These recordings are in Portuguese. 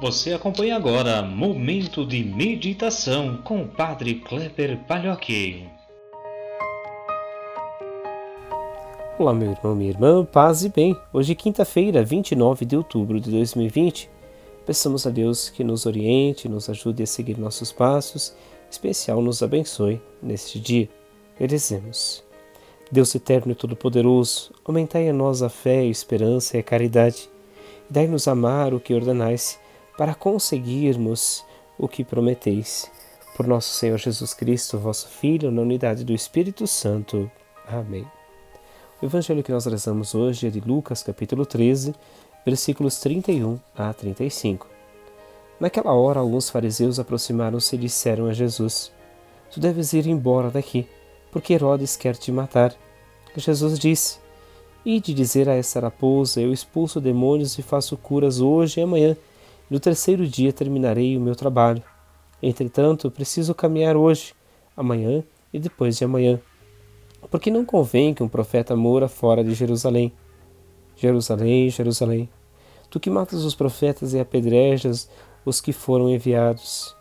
Você acompanha agora Momento de Meditação com o Padre Kleber Palhoque. Olá, meu irmão, minha irmã, paz e bem. Hoje, quinta-feira, 29 de outubro de 2020. Peçamos a Deus que nos oriente, nos ajude a seguir nossos passos, em especial nos abençoe neste dia. Merecemos. Deus eterno e todo-poderoso, aumentai a nós a fé, a esperança e a caridade, e dai-nos amar o que ordenais para conseguirmos o que prometeis. Por nosso Senhor Jesus Cristo, vosso Filho, na unidade do Espírito Santo. Amém. O evangelho que nós rezamos hoje é de Lucas, capítulo 13, versículos 31 a 35. Naquela hora, alguns fariseus aproximaram-se e disseram a Jesus: Tu deves ir embora daqui, porque Herodes quer te matar. Jesus disse: Ide dizer a essa raposa: Eu expulso demônios e faço curas hoje e amanhã no terceiro dia terminarei o meu trabalho. Entretanto, preciso caminhar hoje, amanhã e depois de amanhã. Porque não convém que um profeta mora fora de Jerusalém. Jerusalém, Jerusalém, tu que matas os profetas e apedrejas os que foram enviados.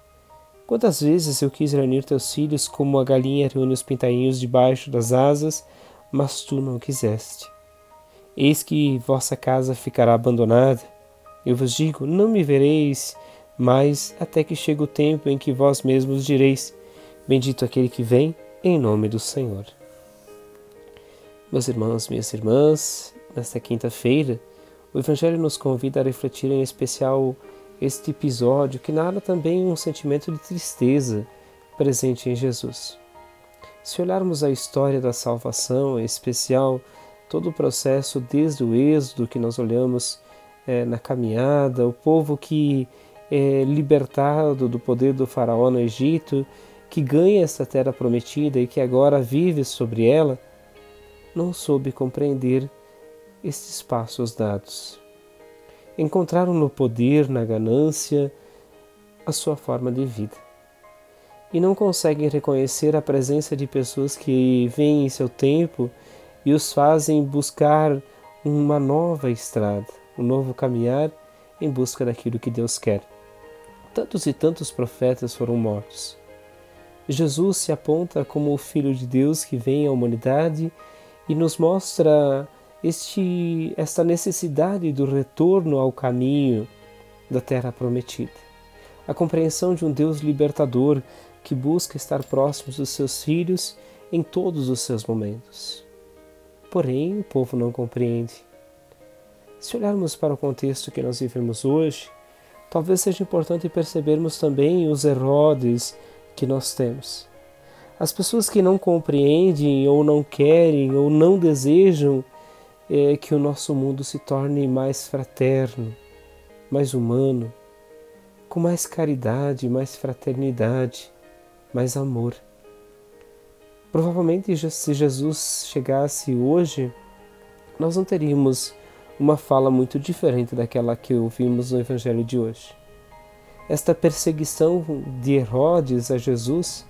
Quantas vezes eu quis reunir teus filhos como a galinha reúne os pintainhos debaixo das asas, mas tu não quiseste. Eis que vossa casa ficará abandonada, eu vos digo: não me vereis mais até que chegue o tempo em que vós mesmos direis: Bendito aquele que vem em nome do Senhor. Meus irmãos, minhas irmãs, nesta quinta-feira, o Evangelho nos convida a refletir em especial este episódio que narra também um sentimento de tristeza presente em Jesus. Se olharmos a história da salvação, em especial todo o processo desde o Êxodo que nós olhamos é, na caminhada, o povo que é libertado do poder do faraó no Egito, que ganha essa terra prometida e que agora vive sobre ela, não soube compreender estes passos dados. Encontraram no poder, na ganância, a sua forma de vida. E não conseguem reconhecer a presença de pessoas que vêm em seu tempo e os fazem buscar uma nova estrada um novo caminhar em busca daquilo que Deus quer. Tantos e tantos profetas foram mortos. Jesus se aponta como o Filho de Deus que vem à humanidade e nos mostra este, esta necessidade do retorno ao caminho da terra prometida. A compreensão de um Deus libertador que busca estar próximo dos seus filhos em todos os seus momentos. Porém, o povo não compreende. Se olharmos para o contexto que nós vivemos hoje, talvez seja importante percebermos também os Herodes que nós temos. As pessoas que não compreendem, ou não querem, ou não desejam é, que o nosso mundo se torne mais fraterno, mais humano, com mais caridade, mais fraternidade, mais amor. Provavelmente, se Jesus chegasse hoje, nós não teríamos uma fala muito diferente daquela que ouvimos no Evangelho de hoje. Esta perseguição de Herodes a Jesus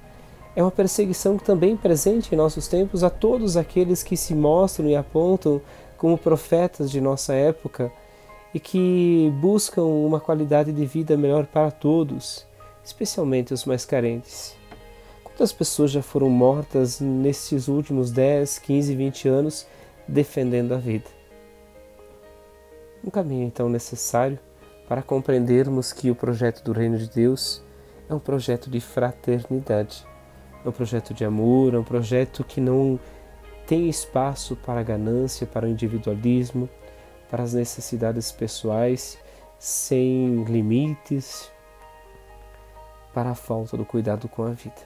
é uma perseguição também presente em nossos tempos a todos aqueles que se mostram e apontam como profetas de nossa época e que buscam uma qualidade de vida melhor para todos, especialmente os mais carentes. Quantas pessoas já foram mortas nesses últimos 10, 15, 20 anos defendendo a vida? Um caminho então necessário para compreendermos que o projeto do Reino de Deus é um projeto de fraternidade, é um projeto de amor, é um projeto que não tem espaço para a ganância, para o individualismo, para as necessidades pessoais, sem limites, para a falta do cuidado com a vida.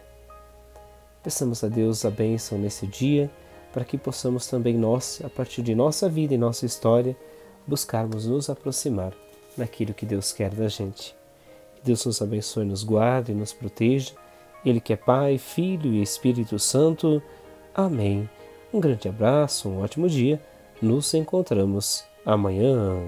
Peçamos a Deus a bênção nesse dia, para que possamos também nós, a partir de nossa vida e nossa história, buscarmos nos aproximar daquilo que Deus quer da gente. Que Deus nos abençoe, nos guarde e nos proteja. Ele que é Pai, Filho e Espírito Santo. Amém. Um grande abraço, um ótimo dia. Nos encontramos amanhã.